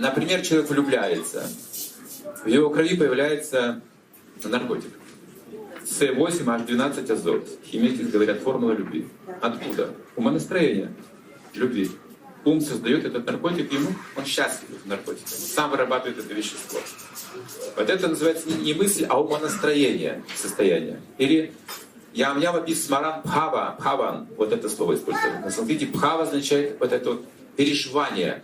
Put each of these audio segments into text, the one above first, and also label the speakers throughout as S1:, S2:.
S1: например, человек влюбляется, в его крови появляется наркотик. С8H12 азот. Химики говорят формула любви. Откуда? Умонастроение любви. Ум создает этот наркотик, ему он счастлив в наркотике. Он сам вырабатывает это вещество. Вот это называется не мысль, а умонастроение состояние. Или Ям Яма Смаран Пхава, Пхаван, вот это слово используется. На санскрите Пхава означает вот это вот переживание.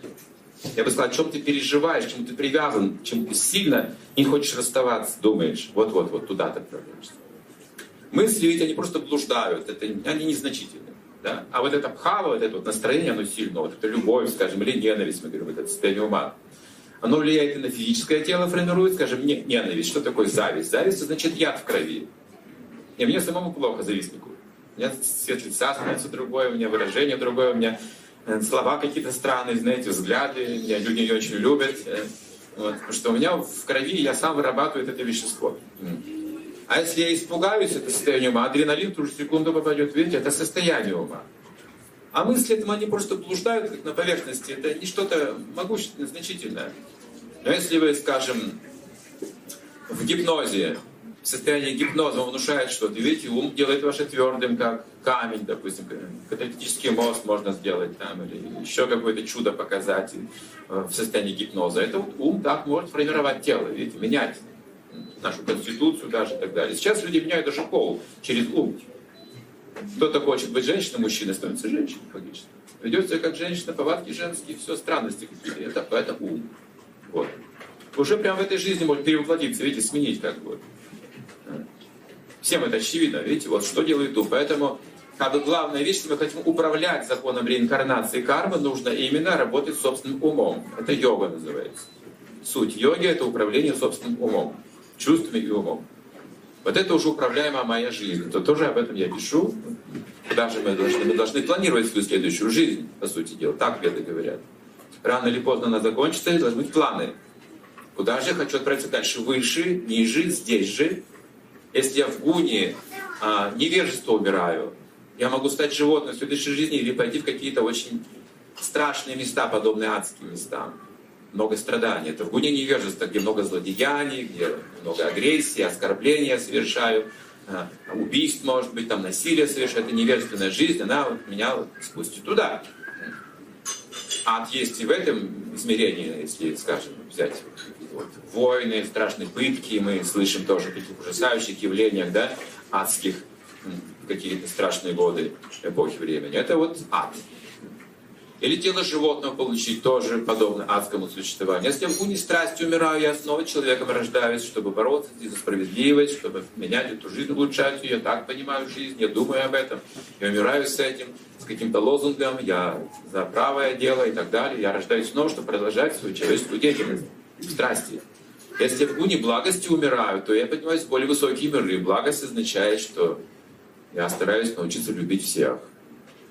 S1: Я бы сказал, о чем ты переживаешь, чем ты привязан, чем ты сильно не хочешь расставаться, думаешь. Вот-вот, вот туда ты отправляешься. Мысли ведь они просто блуждают, это, они незначительны. Да? А вот это пхава, вот это вот настроение, оно сильно, вот это любовь, скажем, или ненависть, мы говорим, это состояние ума. Оно влияет и на физическое тело, формирует, скажем, не, ненависть. Что такое зависть? Зависть значит яд в крови. И мне самому плохо завистнику. У меня цвет лица становится другое, у меня выражение другое, у меня слова какие-то странные, знаете, взгляды, меня люди не очень любят. Э, вот, потому что у меня в крови я сам вырабатываю это вещество. А если я испугаюсь, это состояние ума, адреналин ту же секунду попадет, видите, это состояние ума. А мысли этому они просто блуждают как на поверхности, это не что-то могущественное, значительное. Но если вы, скажем, в гипнозе, в состоянии гипноза он внушает что-то, видите, ум делает ваше твердым, как камень, допустим, каталитический мост можно сделать там, или еще какое-то чудо показать э, в состоянии гипноза. Это вот ум так может формировать тело, видите, менять нашу конституцию даже и так далее. Сейчас люди меняют даже пол через ум. Кто-то хочет быть женщиной, мужчина становится женщиной, фактически. Ведет себя как женщина, повадки женские, все странности какие-то. Это, это ум. Вот. Уже прямо в этой жизни может перевоплотиться, видите, сменить как бы. Всем это очевидно, видите, вот что делает ум. Поэтому как бы главная вещь, если мы хотим управлять законом реинкарнации кармы, нужно именно работать собственным умом. Это йога называется. Суть йоги — это управление собственным умом чувствами и умом. Вот это уже управляемая моя жизнь. То тоже об этом я пишу. Куда же мы должны? Мы должны планировать свою следующую жизнь, по сути дела. Так веды говорят. Рано или поздно она закончится, и должны быть планы. Куда же я хочу отправиться дальше? Выше, ниже, здесь же. Если я в гуне а, невежество убираю, я могу стать животным в следующей жизни или пойти в какие-то очень страшные места, подобные адским местам много страданий. Это в гуне невежества, где много злодеяний, где много агрессии, оскорбления совершаю, а, убийств, может быть, там насилие совершаю. Это невежественная жизнь, она вот меня вот спустит туда. Ад есть и в этом измерении, если, скажем, взять вот, войны, страшные пытки, мы слышим тоже о таких ужасающих явлениях, да, адских, какие-то страшные годы эпохи времени. Это вот ад. Или тело животного получить тоже подобно адскому существованию. Если в гуне страсти умираю, я снова человеком рождаюсь, чтобы бороться за справедливость, чтобы менять эту жизнь, улучшать ее. Я так понимаю жизнь, я думаю об этом. Я умираю с этим, с каким-то лозунгом, я за правое дело и так далее. Я рождаюсь снова, чтобы продолжать свою человеческую деятельность в страсти. Если в гуне благости умираю, то я поднимаюсь в более высокие миры. Благость означает, что я стараюсь научиться любить всех.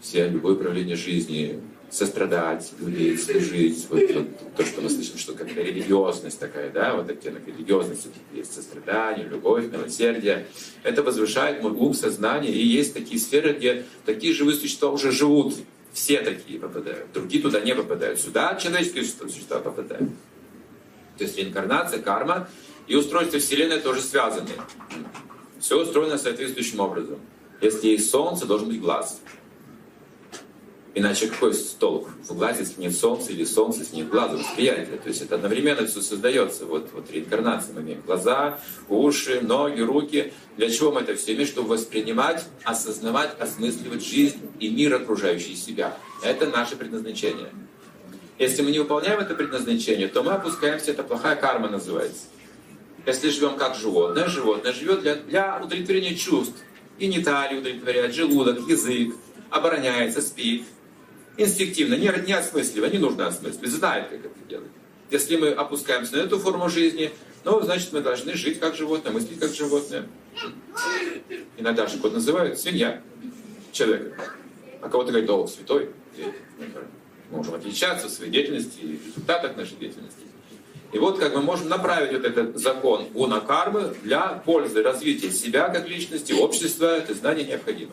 S1: Все, любое проявление жизни, сострадать, любить, служить. Вот, вот, то, что мы слышим, что как религиозность такая, да, вот оттенок религиозности есть сострадание, любовь, милосердие. Это возвышает мой ум, сознание. И есть такие сферы, где такие живые существа уже живут. Все такие попадают. Другие туда не попадают. Сюда человеческие существа попадают. То есть реинкарнация, карма и устройство Вселенной тоже связаны. Все устроено соответствующим образом. Если есть солнце, должен быть глаз. Иначе какой толк в глазе, если нет солнца, или солнце, если нет глаза, восприятия. То есть это одновременно все создается. Вот, вот реинкарнация мы имеем глаза, уши, ноги, руки. Для чего мы это все имеем? Чтобы воспринимать, осознавать, осмысливать жизнь и мир, окружающий себя. Это наше предназначение. Если мы не выполняем это предназначение, то мы опускаемся, это плохая карма называется. Если живем как животное, животное живет для, для удовлетворения чувств. Гениталии удовлетворяет, желудок, язык, обороняется, спит, инстинктивно, не, не осмысливая, не нужно осмысливать, знает, как это делать. Если мы опускаемся на эту форму жизни, ну, значит, мы должны жить как животное, мыслить как животное. Иногда же кот называют свинья человека. А кого-то говорит, о, святой. Мы можем отличаться в своей деятельности и результатах нашей деятельности. И вот как мы можем направить вот этот закон гуна кармы для пользы развития себя как личности, общества, это знание необходимо.